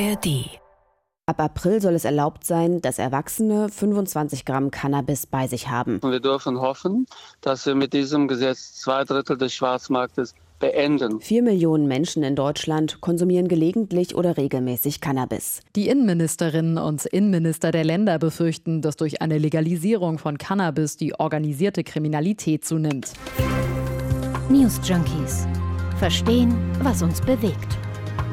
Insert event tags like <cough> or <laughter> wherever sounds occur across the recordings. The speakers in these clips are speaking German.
ARD. Ab April soll es erlaubt sein, dass Erwachsene 25 Gramm Cannabis bei sich haben. Wir dürfen hoffen, dass wir mit diesem Gesetz zwei Drittel des Schwarzmarktes beenden. Vier Millionen Menschen in Deutschland konsumieren gelegentlich oder regelmäßig Cannabis. Die Innenministerinnen und Innenminister der Länder befürchten, dass durch eine Legalisierung von Cannabis die organisierte Kriminalität zunimmt. News Junkies. Verstehen, was uns bewegt.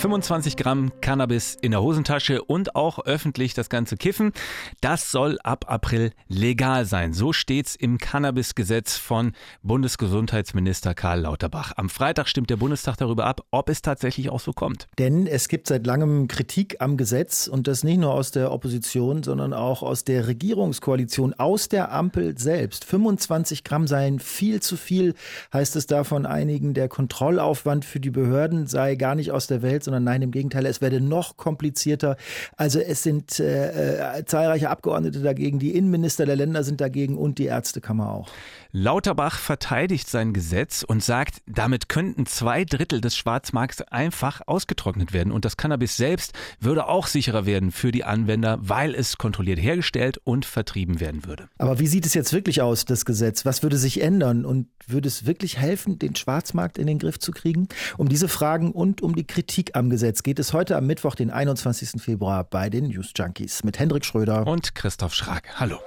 25 Gramm Cannabis in der Hosentasche und auch öffentlich das ganze Kiffen. Das soll ab April legal sein. So steht's im Cannabis-Gesetz von Bundesgesundheitsminister Karl Lauterbach. Am Freitag stimmt der Bundestag darüber ab, ob es tatsächlich auch so kommt. Denn es gibt seit langem Kritik am Gesetz und das nicht nur aus der Opposition, sondern auch aus der Regierungskoalition, aus der Ampel selbst. 25 Gramm seien viel zu viel, heißt es da von einigen. Der Kontrollaufwand für die Behörden sei gar nicht aus der Welt, sondern nein, im Gegenteil, es werde noch komplizierter. Also es sind äh, äh, zahlreiche Abgeordnete dagegen, die Innenminister der Länder sind dagegen und die Ärztekammer auch. Lauterbach verteidigt sein Gesetz und sagt, damit könnten zwei Drittel des Schwarzmarkts einfach ausgetrocknet werden. Und das Cannabis selbst würde auch sicherer werden für die Anwender, weil es kontrolliert hergestellt und vertrieben werden würde. Aber wie sieht es jetzt wirklich aus, das Gesetz? Was würde sich ändern? Und würde es wirklich helfen, den Schwarzmarkt in den Griff zu kriegen? Um diese Fragen und um die Kritik am Gesetz geht es heute am Mittwoch, den 21. Februar bei den News Junkies mit Hendrik Schröder und Christoph Schrag. Hallo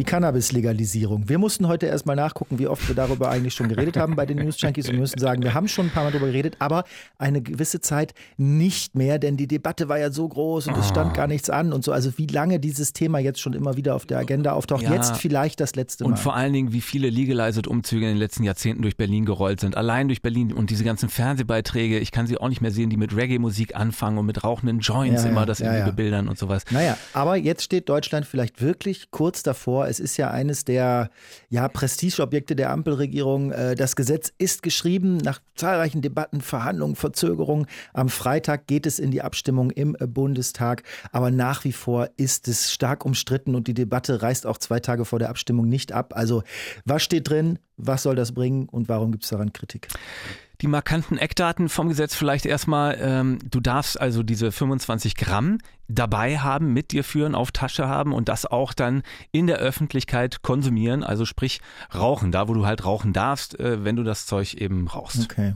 die Cannabis-Legalisierung. Wir mussten heute erstmal nachgucken, wie oft wir darüber eigentlich schon geredet haben bei den News Junkies und müssen sagen, wir haben schon ein paar Mal darüber geredet, aber eine gewisse Zeit nicht mehr, denn die Debatte war ja so groß und es stand ah. gar nichts an und so. Also wie lange dieses Thema jetzt schon immer wieder auf der Agenda auftaucht, ja. jetzt vielleicht das letzte Mal. Und vor allen Dingen, wie viele Legalized-Umzüge in den letzten Jahrzehnten durch Berlin gerollt sind. Allein durch Berlin und diese ganzen Fernsehbeiträge, ich kann sie auch nicht mehr sehen, die mit Reggae-Musik anfangen und mit rauchenden Joints ja, immer das ja, irgendwie bebildern und sowas. Naja, aber jetzt steht Deutschland vielleicht wirklich kurz davor, es ist ja eines der ja, Prestigeobjekte der Ampelregierung. Äh, das Gesetz ist geschrieben nach zahlreichen Debatten, Verhandlungen, Verzögerungen. Am Freitag geht es in die Abstimmung im Bundestag. Aber nach wie vor ist es stark umstritten und die Debatte reißt auch zwei Tage vor der Abstimmung nicht ab. Also was steht drin? Was soll das bringen und warum gibt es daran Kritik? Die markanten Eckdaten vom Gesetz vielleicht erstmal. Ähm, du darfst also diese 25 Gramm dabei haben, mit dir führen, auf Tasche haben und das auch dann in der Öffentlichkeit konsumieren, also sprich rauchen, da wo du halt rauchen darfst, äh, wenn du das Zeug eben rauchst. Okay.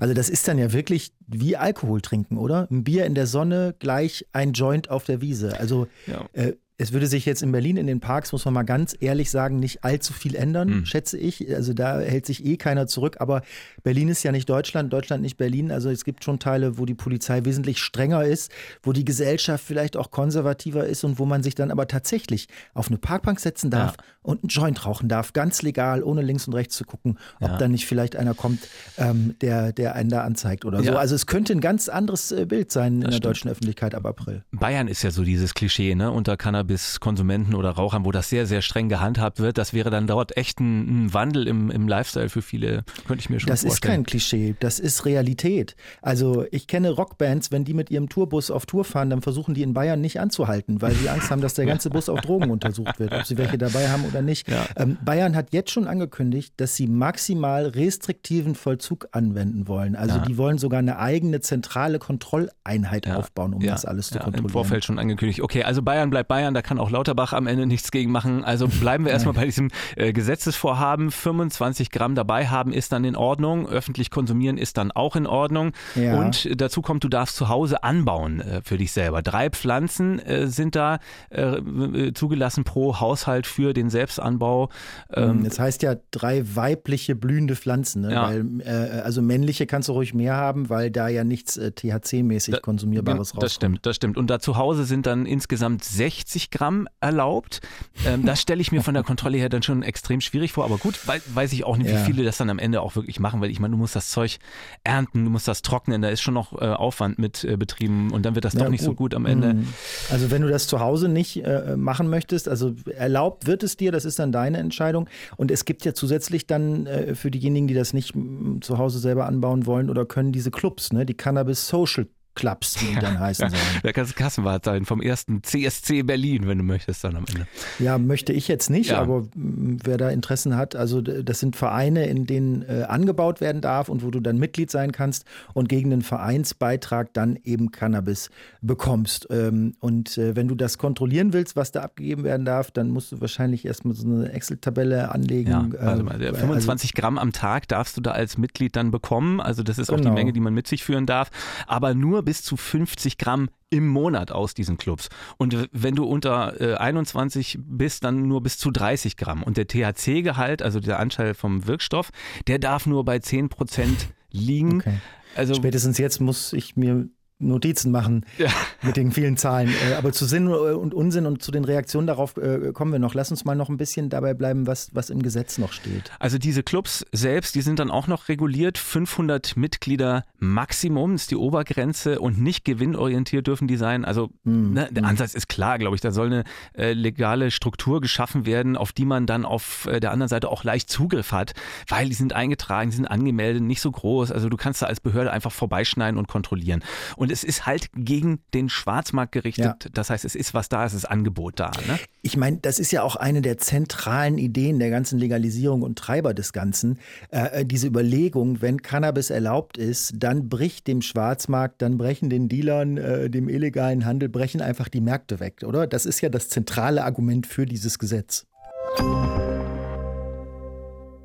Also das ist dann ja wirklich wie Alkohol trinken, oder? Ein Bier in der Sonne, gleich ein Joint auf der Wiese. Also ja. äh, es würde sich jetzt in Berlin in den Parks, muss man mal ganz ehrlich sagen, nicht allzu viel ändern, mhm. schätze ich. Also da hält sich eh keiner zurück. Aber Berlin ist ja nicht Deutschland, Deutschland nicht Berlin. Also es gibt schon Teile, wo die Polizei wesentlich strenger ist, wo die Gesellschaft vielleicht auch konservativer ist und wo man sich dann aber tatsächlich auf eine Parkbank setzen darf ja. und einen Joint rauchen darf, ganz legal, ohne links und rechts zu gucken, ob ja. dann nicht vielleicht einer kommt, ähm, der, der einen da anzeigt oder ja. so. Also es könnte ein ganz anderes äh, Bild sein das in der stimmt. deutschen Öffentlichkeit ab April. Bayern ist ja so dieses Klischee, ne? Unter Cannabis Cannabis-Konsumenten oder Rauchern, wo das sehr, sehr streng gehandhabt wird. Das wäre dann dort echt ein, ein Wandel im, im Lifestyle für viele, könnte ich mir schon das vorstellen. Das ist kein Klischee, das ist Realität. Also ich kenne Rockbands, wenn die mit ihrem Tourbus auf Tour fahren, dann versuchen die in Bayern nicht anzuhalten, weil sie Angst haben, dass der ganze Bus auf Drogen untersucht wird, ob sie welche dabei haben oder nicht. Ja. Ähm, Bayern hat jetzt schon angekündigt, dass sie maximal restriktiven Vollzug anwenden wollen. Also ja. die wollen sogar eine eigene zentrale Kontrolleinheit ja. aufbauen, um das alles zu kontrollieren. Im Vorfeld schon angekündigt. Okay, also Bayern bleibt Bayern, da kann auch Lauterbach am Ende nichts gegen machen. Also bleiben wir erstmal bei diesem äh, Gesetzesvorhaben. 25 Gramm dabei haben ist dann in Ordnung. Öffentlich konsumieren ist dann auch in Ordnung. Ja. Und dazu kommt, du darfst zu Hause anbauen äh, für dich selber. Drei Pflanzen äh, sind da äh, äh, zugelassen pro Haushalt für den Selbstanbau. Ähm, das heißt ja drei weibliche blühende Pflanzen. Ne? Ja. Weil, äh, also männliche kannst du ruhig mehr haben, weil da ja nichts THC-mäßig konsumierbares rauskommt. Das stimmt, das stimmt. Und da zu Hause sind dann insgesamt 60 Gramm erlaubt. Ähm, das stelle ich mir von der Kontrolle her dann schon extrem schwierig vor. Aber gut, weiß ich auch nicht, ja. wie viele das dann am Ende auch wirklich machen, weil ich meine, du musst das Zeug ernten, du musst das trocknen, da ist schon noch äh, Aufwand mit äh, betrieben und dann wird das ja, doch nicht gut. so gut am Ende. Mhm. Also wenn du das zu Hause nicht äh, machen möchtest, also erlaubt wird es dir, das ist dann deine Entscheidung. Und es gibt ja zusätzlich dann äh, für diejenigen, die das nicht zu Hause selber anbauen wollen oder können, diese Clubs, ne, die Cannabis Social Clubs, wie die dann heißen sollen. <laughs> Da kannst du Kassenwart sein vom ersten CSC Berlin, wenn du möchtest dann am Ende. Ja, möchte ich jetzt nicht, ja. aber wer da Interessen hat, also das sind Vereine, in denen äh, angebaut werden darf und wo du dann Mitglied sein kannst und gegen den Vereinsbeitrag dann eben Cannabis bekommst. Ähm, und äh, wenn du das kontrollieren willst, was da abgegeben werden darf, dann musst du wahrscheinlich erstmal so eine Excel-Tabelle anlegen. Ja, also äh, 25 also, Gramm am Tag darfst du da als Mitglied dann bekommen. Also das ist genau. auch die genau. Menge, die man mit sich führen darf. Aber nur bis zu 50 Gramm im Monat aus diesen Clubs. Und wenn du unter äh, 21 bist, dann nur bis zu 30 Gramm. Und der THC-Gehalt, also der Anteil vom Wirkstoff, der darf nur bei 10 Prozent liegen. Okay. Also, Spätestens jetzt muss ich mir Notizen machen ja. mit den vielen Zahlen. Äh, aber zu Sinn und Unsinn und zu den Reaktionen darauf äh, kommen wir noch. Lass uns mal noch ein bisschen dabei bleiben, was, was im Gesetz noch steht. Also diese Clubs selbst, die sind dann auch noch reguliert. 500 Mitglieder Maximum ist die Obergrenze und nicht gewinnorientiert dürfen die sein. Also mhm. ne, der hm. Ansatz ist klar, glaube ich. Da soll eine äh, legale Struktur geschaffen werden, auf die man dann auf äh, der anderen Seite auch leicht Zugriff hat, weil die sind eingetragen, die sind angemeldet, nicht so groß. Also du kannst da als Behörde einfach vorbeischneiden und kontrollieren. Und es ist halt gegen den Schwarzmarkt gerichtet. Ja. Das heißt, es ist was da, es ist Angebot da. Ne? Ich meine, das ist ja auch eine der zentralen Ideen der ganzen Legalisierung und Treiber des Ganzen. Äh, äh, diese Überlegung, wenn Cannabis erlaubt ist, dann bricht dem Schwarzmarkt, dann brechen den Dealern, äh, dem illegalen Handel, brechen einfach die Märkte weg, oder? Das ist ja das zentrale Argument für dieses Gesetz.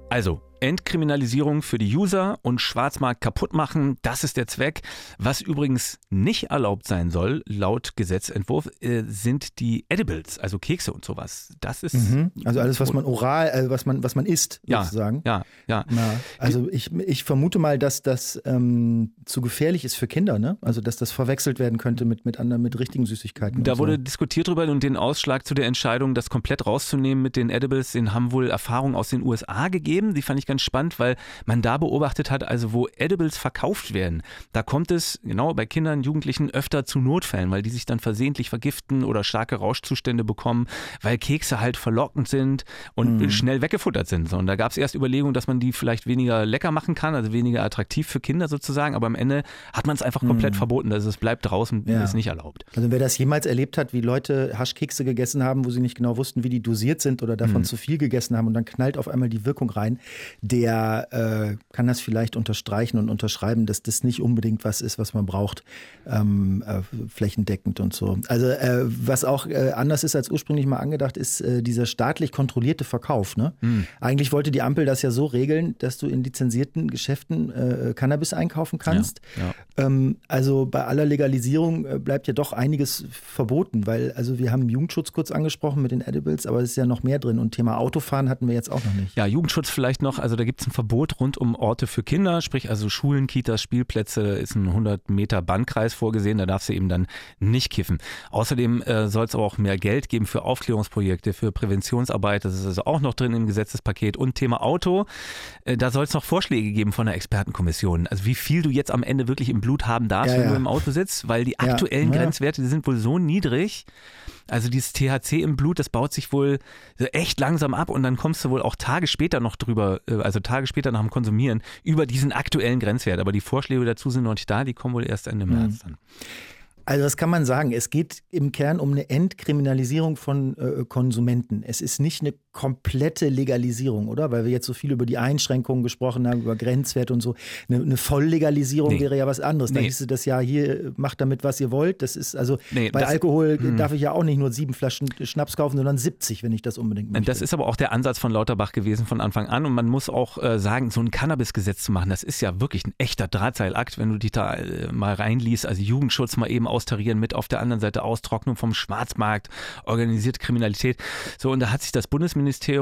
Also, Entkriminalisierung für die User und Schwarzmarkt kaputt machen, das ist der Zweck. Was übrigens nicht erlaubt sein soll, laut Gesetzentwurf, äh, sind die Edibles, also Kekse und sowas. Das ist mhm. also alles, was man oral, äh, was man was man isst, ja, sozusagen. Ja, ja. Na, also ich, ich vermute mal, dass das ähm, zu gefährlich ist für Kinder, ne? Also dass das verwechselt werden könnte mit mit anderen mit richtigen Süßigkeiten. Da wurde so. diskutiert drüber und den Ausschlag zu der Entscheidung, das komplett rauszunehmen mit den Edibles, den haben wohl Erfahrungen aus den USA gegeben. Die fand ich ganz spannend, weil man da beobachtet hat, also wo Edibles verkauft werden, da kommt es genau bei Kindern, Jugendlichen öfter zu Notfällen, weil die sich dann versehentlich vergiften oder starke Rauschzustände bekommen, weil Kekse halt verlockend sind und mhm. schnell weggefuttert sind. Und da gab es erst Überlegungen, dass man die vielleicht weniger lecker machen kann, also weniger attraktiv für Kinder sozusagen, aber am Ende hat man es einfach komplett mhm. verboten, also es bleibt draußen, ja. ist nicht erlaubt. Also wer das jemals erlebt hat, wie Leute Haschkekse gegessen haben, wo sie nicht genau wussten, wie die dosiert sind oder davon mhm. zu viel gegessen haben und dann knallt auf einmal die Wirkung rein, der äh, kann das vielleicht unterstreichen und unterschreiben, dass das nicht unbedingt was ist, was man braucht, ähm, äh, flächendeckend und so. Also äh, was auch äh, anders ist als ursprünglich mal angedacht, ist äh, dieser staatlich kontrollierte Verkauf. Ne? Mhm. Eigentlich wollte die Ampel das ja so regeln, dass du in lizenzierten Geschäften äh, Cannabis einkaufen kannst. Ja, ja. Ähm, also bei aller Legalisierung bleibt ja doch einiges verboten, weil also wir haben Jugendschutz kurz angesprochen mit den Edibles, aber es ist ja noch mehr drin und Thema Autofahren hatten wir jetzt auch noch nicht. Ja, Jugendschutz vielleicht noch, also da gibt es ein Verbot rund um Orte für Kinder, sprich also Schulen, Kitas, Spielplätze, ist ein 100 Meter Bandkreis vorgesehen, da darfst du eben dann nicht kiffen. Außerdem äh, soll es auch mehr Geld geben für Aufklärungsprojekte, für Präventionsarbeit, das ist also auch noch drin im Gesetzespaket. Und Thema Auto, äh, da soll es noch Vorschläge geben von der Expertenkommission, also wie viel du jetzt am Ende wirklich im Blut haben darfst, ja, wenn ja. du im Auto sitzt, weil die aktuellen ja, Grenzwerte, die sind wohl so niedrig, also dieses THC im Blut, das baut sich wohl echt langsam ab und dann kommst du wohl auch Tage später noch drüber, äh, also Tage später nach dem Konsumieren, über diesen aktuellen Grenzwert. Aber die Vorschläge dazu sind noch nicht da, die kommen wohl erst Ende März mhm. dann. Also das kann man sagen. Es geht im Kern um eine Entkriminalisierung von äh, Konsumenten. Es ist nicht eine komplette Legalisierung, oder? Weil wir jetzt so viel über die Einschränkungen gesprochen haben, über Grenzwerte und so. Eine, eine Volllegalisierung nee. wäre ja was anderes. Nee. Da hieß es das ja, hier macht damit, was ihr wollt. Das ist also nee, bei Alkohol mh. darf ich ja auch nicht nur sieben Flaschen Schnaps kaufen, sondern 70, wenn ich das unbedingt möchte. Das ist aber auch der Ansatz von Lauterbach gewesen von Anfang an. Und man muss auch äh, sagen, so ein Cannabis-Gesetz zu machen, das ist ja wirklich ein echter Drahtseilakt, wenn du dich da äh, mal reinliest. Also Jugendschutz mal eben aus austarieren mit auf der anderen Seite Austrocknung vom Schwarzmarkt, organisierte Kriminalität. So, und da hat sich das Bundesministerium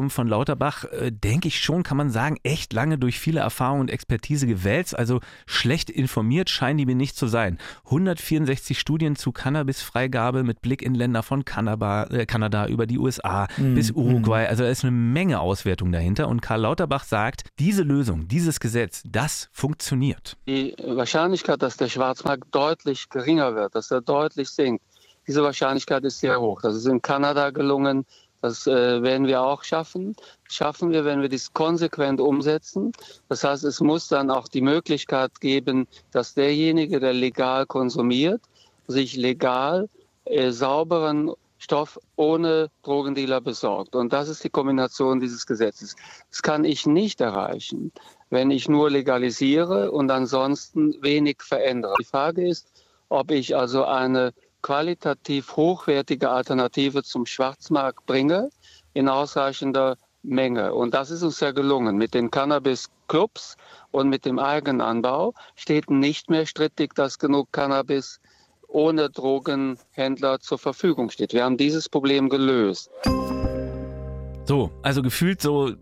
von Lauterbach, äh, denke ich schon, kann man sagen, echt lange durch viele Erfahrungen und Expertise gewälzt. Also schlecht informiert scheinen die mir nicht zu sein. 164 Studien zu Cannabisfreigabe mit Blick in Länder von Kanada, äh, Kanada über die USA mhm. bis Uruguay. Also da ist eine Menge Auswertung dahinter. Und Karl Lauterbach sagt, diese Lösung, dieses Gesetz, das funktioniert. Die Wahrscheinlichkeit, dass der Schwarzmarkt deutlich geringer wird, dass er deutlich sinkt. Diese Wahrscheinlichkeit ist sehr hoch. Das ist in Kanada gelungen, Das äh, werden wir auch schaffen. Schaffen wir, wenn wir dies konsequent umsetzen. Das heißt, es muss dann auch die Möglichkeit geben, dass derjenige, der legal konsumiert, sich legal äh, sauberen Stoff ohne Drogendealer besorgt. Und das ist die Kombination dieses Gesetzes. Das kann ich nicht erreichen, wenn ich nur legalisiere und ansonsten wenig verändere. Die Frage ist, ob ich also eine qualitativ hochwertige Alternative zum Schwarzmarkt bringe in ausreichender Menge. Und das ist uns ja gelungen. Mit den Cannabis-Clubs und mit dem Eigenanbau steht nicht mehr strittig, dass genug Cannabis ohne Drogenhändler zur Verfügung steht. Wir haben dieses Problem gelöst. So, also gefühlt so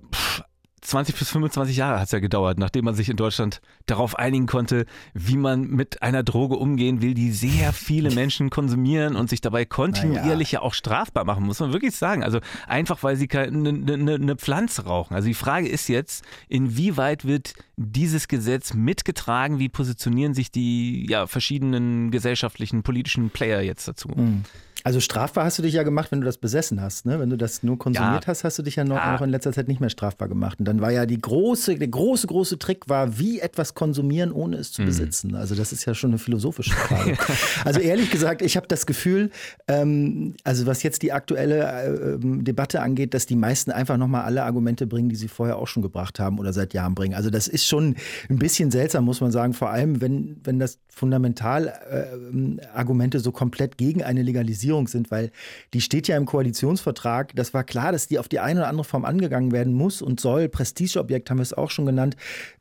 20 bis 25 Jahre hat es ja gedauert, nachdem man sich in Deutschland darauf einigen konnte, wie man mit einer Droge umgehen will, die sehr viele Menschen konsumieren und sich dabei kontinuierlich ja. ja auch strafbar machen, muss man wirklich sagen. Also einfach, weil sie eine ne, ne Pflanze rauchen. Also die Frage ist jetzt, inwieweit wird dieses Gesetz mitgetragen? Wie positionieren sich die ja, verschiedenen gesellschaftlichen, politischen Player jetzt dazu? Mhm. Also strafbar hast du dich ja gemacht, wenn du das besessen hast. Ne? Wenn du das nur konsumiert ja. hast, hast du dich ja noch, ja. in letzter Zeit nicht mehr strafbar gemacht. Und dann war ja die große, der große, große Trick war, wie etwas konsumieren, ohne es zu mhm. besitzen. Also das ist ja schon eine philosophische Frage. <laughs> also ehrlich gesagt, ich habe das Gefühl, ähm, also was jetzt die aktuelle äh, Debatte angeht, dass die meisten einfach nochmal alle Argumente bringen, die sie vorher auch schon gebracht haben oder seit Jahren bringen. Also das ist schon ein bisschen seltsam, muss man sagen. Vor allem, wenn, wenn das Fundamentalargumente äh, so komplett gegen eine Legalisierung Regierung sind, weil die steht ja im Koalitionsvertrag. Das war klar, dass die auf die eine oder andere Form angegangen werden muss und soll. Prestigeobjekt haben wir es auch schon genannt.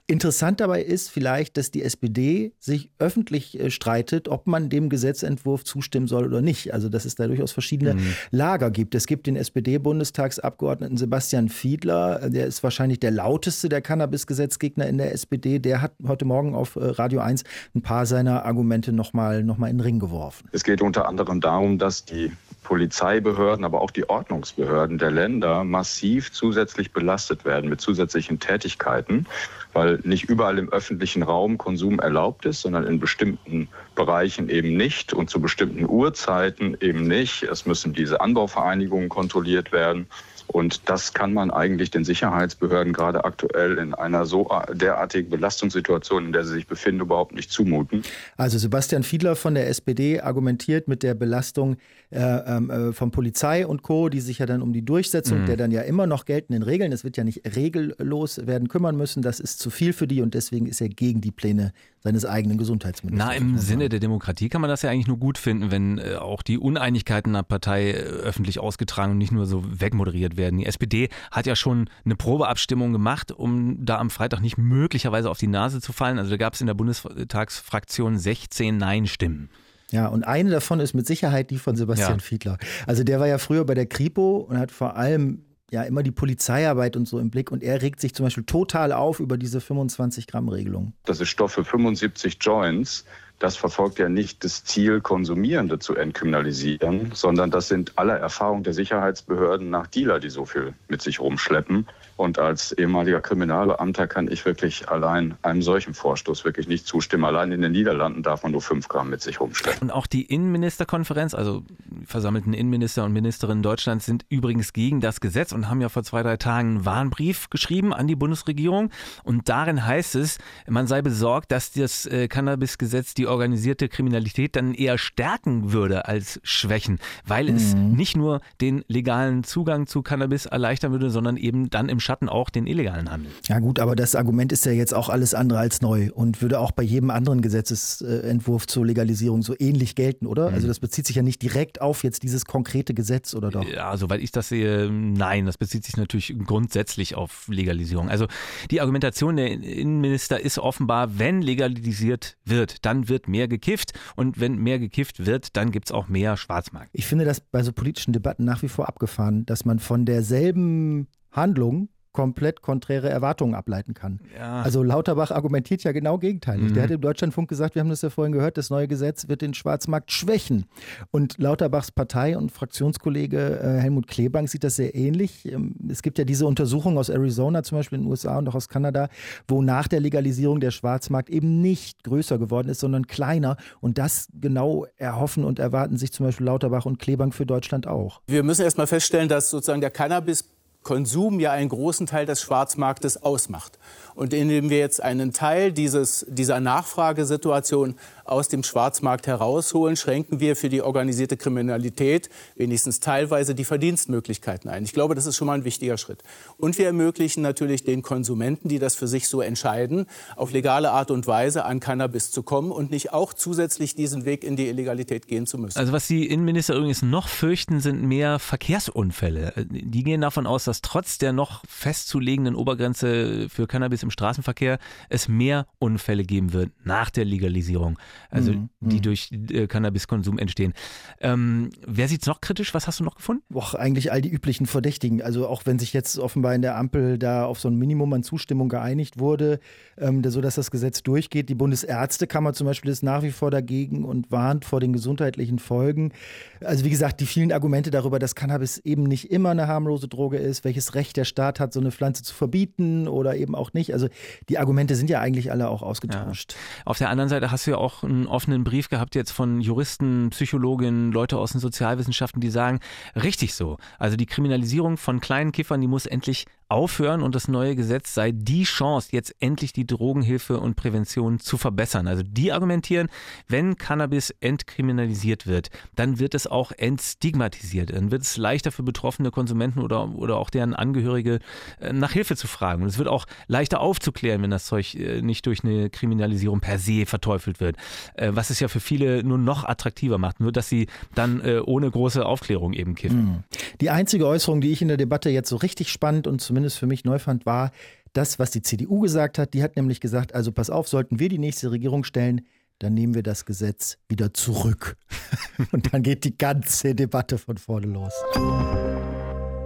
Interessant dabei ist vielleicht, dass die SPD sich öffentlich äh, streitet, ob man dem Gesetzentwurf zustimmen soll oder nicht. Also dass es da durchaus verschiedene mhm. Lager gibt. Es gibt den SPD-Bundestagsabgeordneten Sebastian Fiedler, der ist wahrscheinlich der lauteste der Cannabis-Gesetzgegner in der SPD. Der hat heute Morgen auf äh, Radio 1 ein paar seiner Argumente nochmal noch mal in den Ring geworfen. Es geht unter anderem darum, dass die Polizeibehörden, aber auch die Ordnungsbehörden der Länder massiv zusätzlich belastet werden mit zusätzlichen Tätigkeiten weil nicht überall im öffentlichen Raum Konsum erlaubt ist, sondern in bestimmten Bereichen eben nicht und zu bestimmten Uhrzeiten eben nicht. Es müssen diese Anbauvereinigungen kontrolliert werden. Und das kann man eigentlich den Sicherheitsbehörden gerade aktuell in einer so derartigen Belastungssituation, in der sie sich befinden, überhaupt nicht zumuten. Also Sebastian Fiedler von der SPD argumentiert mit der Belastung äh, ähm, äh, von Polizei und Co., die sich ja dann um die Durchsetzung mhm. der dann ja immer noch geltenden Regeln, es wird ja nicht regellos werden, kümmern müssen. Das ist zu viel für die und deswegen ist er gegen die Pläne seines eigenen Gesundheitsministers. Na, im Sinne der Demokratie kann man das ja eigentlich nur gut finden, wenn äh, auch die Uneinigkeiten einer Partei äh, öffentlich ausgetragen und nicht nur so wegmoderiert werden. Die SPD hat ja schon eine Probeabstimmung gemacht, um da am Freitag nicht möglicherweise auf die Nase zu fallen. Also da gab es in der Bundestagsfraktion 16 Nein-Stimmen. Ja, und eine davon ist mit Sicherheit die von Sebastian ja. Fiedler. Also der war ja früher bei der Kripo und hat vor allem ja immer die Polizeiarbeit und so im Blick und er regt sich zum Beispiel total auf über diese 25 Gramm Regelung. Das ist Stoff für 75 Joints. Das verfolgt ja nicht das Ziel, Konsumierende zu entkriminalisieren, sondern das sind aller Erfahrung der Sicherheitsbehörden nach Dealer, die so viel mit sich rumschleppen. Und als ehemaliger Kriminalbeamter kann ich wirklich allein einem solchen Vorstoß wirklich nicht zustimmen. Allein in den Niederlanden darf man nur fünf Gramm mit sich rumschleppen. Und auch die Innenministerkonferenz, also die versammelten Innenminister und Ministerinnen Deutschlands sind übrigens gegen das Gesetz und haben ja vor zwei, drei Tagen einen Warnbrief geschrieben an die Bundesregierung. Und darin heißt es, man sei besorgt, dass das äh, Cannabis-Gesetz die organisierte Kriminalität dann eher stärken würde als schwächen, weil mhm. es nicht nur den legalen Zugang zu Cannabis erleichtern würde, sondern eben dann im Schatten auch den illegalen Handel. Ja gut, aber das Argument ist ja jetzt auch alles andere als neu und würde auch bei jedem anderen Gesetzesentwurf zur Legalisierung so ähnlich gelten, oder? Mhm. Also das bezieht sich ja nicht direkt auf jetzt dieses konkrete Gesetz, oder doch? Ja, soweit ich das sehe, nein, das bezieht sich natürlich grundsätzlich auf Legalisierung. Also die Argumentation der Innenminister ist offenbar, wenn legalisiert wird, dann wird mehr gekifft und wenn mehr gekifft wird, dann gibt es auch mehr Schwarzmarkt. Ich finde das bei so politischen Debatten nach wie vor abgefahren, dass man von derselben Handlung komplett konträre Erwartungen ableiten kann. Ja. Also Lauterbach argumentiert ja genau gegenteilig. Mhm. Der hat im Deutschlandfunk gesagt, wir haben das ja vorhin gehört, das neue Gesetz wird den Schwarzmarkt schwächen. Und Lauterbachs Partei und Fraktionskollege äh, Helmut Klebank sieht das sehr ähnlich. Ähm, es gibt ja diese Untersuchung aus Arizona zum Beispiel in den USA und auch aus Kanada, wo nach der Legalisierung der Schwarzmarkt eben nicht größer geworden ist, sondern kleiner. Und das genau erhoffen und erwarten sich zum Beispiel Lauterbach und Klebank für Deutschland auch. Wir müssen erst mal feststellen, dass sozusagen der Cannabis Konsum ja einen großen Teil des Schwarzmarktes ausmacht. Und indem wir jetzt einen Teil dieses, dieser Nachfragesituation aus dem Schwarzmarkt herausholen, schränken wir für die organisierte Kriminalität wenigstens teilweise die Verdienstmöglichkeiten ein. Ich glaube, das ist schon mal ein wichtiger Schritt. Und wir ermöglichen natürlich den Konsumenten, die das für sich so entscheiden, auf legale Art und Weise an Cannabis zu kommen und nicht auch zusätzlich diesen Weg in die Illegalität gehen zu müssen. Also was die Innenminister übrigens noch fürchten, sind mehr Verkehrsunfälle. Die gehen davon aus, dass trotz der noch festzulegenden Obergrenze für Cannabis im Straßenverkehr es mehr Unfälle geben wird nach der Legalisierung also mhm. die mhm. durch äh, Cannabiskonsum entstehen. Ähm, wer sieht es noch kritisch? Was hast du noch gefunden? Och, eigentlich all die üblichen Verdächtigen. Also auch wenn sich jetzt offenbar in der Ampel da auf so ein Minimum an Zustimmung geeinigt wurde, ähm, sodass das Gesetz durchgeht. Die Bundesärztekammer zum Beispiel ist nach wie vor dagegen und warnt vor den gesundheitlichen Folgen. Also wie gesagt, die vielen Argumente darüber, dass Cannabis eben nicht immer eine harmlose Droge ist, welches Recht der Staat hat, so eine Pflanze zu verbieten oder eben auch nicht. Also die Argumente sind ja eigentlich alle auch ausgetauscht. Ja. Auf der anderen Seite hast du ja auch einen offenen Brief gehabt jetzt von Juristen, Psychologinnen, Leute aus den Sozialwissenschaften, die sagen, richtig so. Also die Kriminalisierung von kleinen Kiffern, die muss endlich aufhören und das neue Gesetz sei die Chance, jetzt endlich die Drogenhilfe und Prävention zu verbessern. Also die argumentieren, wenn Cannabis entkriminalisiert wird, dann wird es auch entstigmatisiert. Dann wird es leichter für betroffene Konsumenten oder, oder auch deren Angehörige äh, nach Hilfe zu fragen. Und es wird auch leichter aufzuklären, wenn das Zeug äh, nicht durch eine Kriminalisierung per se verteufelt wird. Äh, was es ja für viele nur noch attraktiver macht, nur dass sie dann ohne große Aufklärung eben kiffen. Hm. Die einzige Äußerung, die ich in der Debatte jetzt so richtig spannend und zumindest zumindest für mich neu fand, war das, was die CDU gesagt hat. Die hat nämlich gesagt, also pass auf, sollten wir die nächste Regierung stellen, dann nehmen wir das Gesetz wieder zurück. <laughs> Und dann geht die ganze Debatte von vorne los.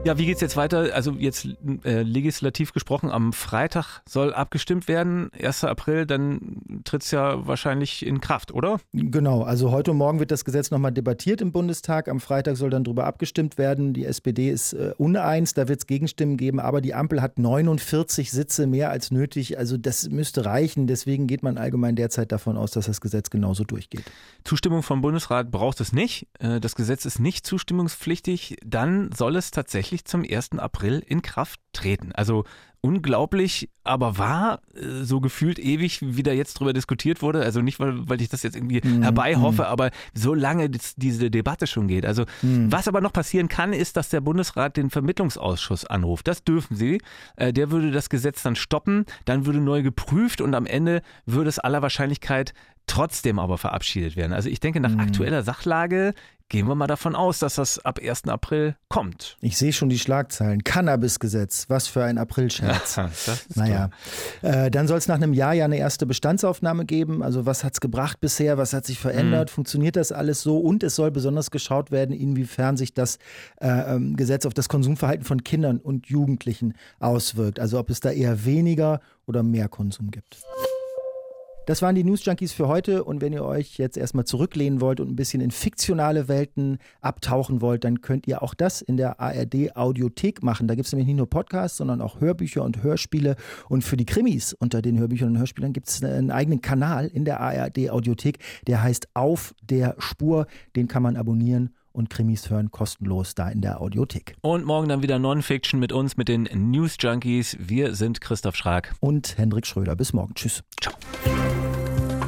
Ja, wie geht's jetzt weiter? Also jetzt äh, legislativ gesprochen, am Freitag soll abgestimmt werden, 1. April, dann tritt's ja wahrscheinlich in Kraft, oder? Genau, also heute und morgen wird das Gesetz nochmal debattiert im Bundestag. Am Freitag soll dann darüber abgestimmt werden. Die SPD ist äh, uneins, da wird's Gegenstimmen geben, aber die Ampel hat 49 Sitze mehr als nötig. Also das müsste reichen. Deswegen geht man allgemein derzeit davon aus, dass das Gesetz genauso durchgeht. Zustimmung vom Bundesrat braucht es nicht. Äh, das Gesetz ist nicht zustimmungspflichtig. Dann soll es tatsächlich tatsächlich zum 1. April in Kraft treten. Also unglaublich, aber wahr, äh, so gefühlt ewig, wie da jetzt drüber diskutiert wurde. Also nicht, weil, weil ich das jetzt irgendwie mm, herbeihoffe, mm. aber so lange diese Debatte schon geht. Also mm. was aber noch passieren kann, ist, dass der Bundesrat den Vermittlungsausschuss anruft. Das dürfen sie. Äh, der würde das Gesetz dann stoppen, dann würde neu geprüft und am Ende würde es aller Wahrscheinlichkeit trotzdem aber verabschiedet werden. Also ich denke, nach mhm. aktueller Sachlage gehen wir mal davon aus, dass das ab 1. April kommt. Ich sehe schon die Schlagzeilen. Cannabisgesetz, was für ein Aprilscherz. <laughs> Ja, naja, äh, dann soll es nach einem Jahr ja eine erste Bestandsaufnahme geben. Also was hat es gebracht bisher, was hat sich verändert, mhm. funktioniert das alles so? Und es soll besonders geschaut werden, inwiefern sich das äh, ähm, Gesetz auf das Konsumverhalten von Kindern und Jugendlichen auswirkt. Also ob es da eher weniger oder mehr Konsum gibt. Das waren die News Junkies für heute. Und wenn ihr euch jetzt erstmal zurücklehnen wollt und ein bisschen in fiktionale Welten abtauchen wollt, dann könnt ihr auch das in der ARD Audiothek machen. Da gibt es nämlich nicht nur Podcasts, sondern auch Hörbücher und Hörspiele. Und für die Krimis unter den Hörbüchern und Hörspielern gibt es einen eigenen Kanal in der ARD Audiothek, der heißt Auf der Spur. Den kann man abonnieren und Krimis hören kostenlos da in der Audiothek. Und morgen dann wieder Non-Fiction mit uns, mit den News Junkies. Wir sind Christoph Schrag und Hendrik Schröder. Bis morgen. Tschüss. Ciao.